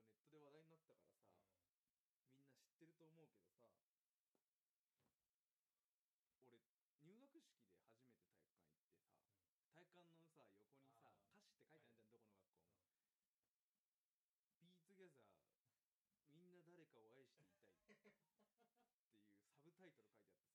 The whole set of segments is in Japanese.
構ネットで話題になったからさ、みんな知ってると思うけどさ俺入学式で初めて体育館行ってさ、体育館のさ横にさ歌詞って書いてあるじゃん、どこの学校も、 Be Together みんな誰かを愛していたいっていうサブタイトル書いてあって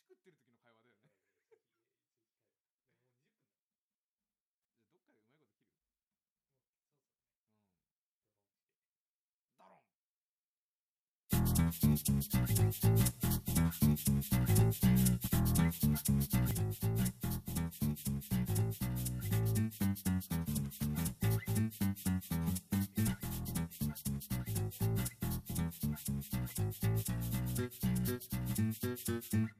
飯食ってる時の会話だよね。ちょっと控えようでももう20分だじゃどっかでうまいこと切るもうそろそろねうんドロンしてドロンの連載が書いて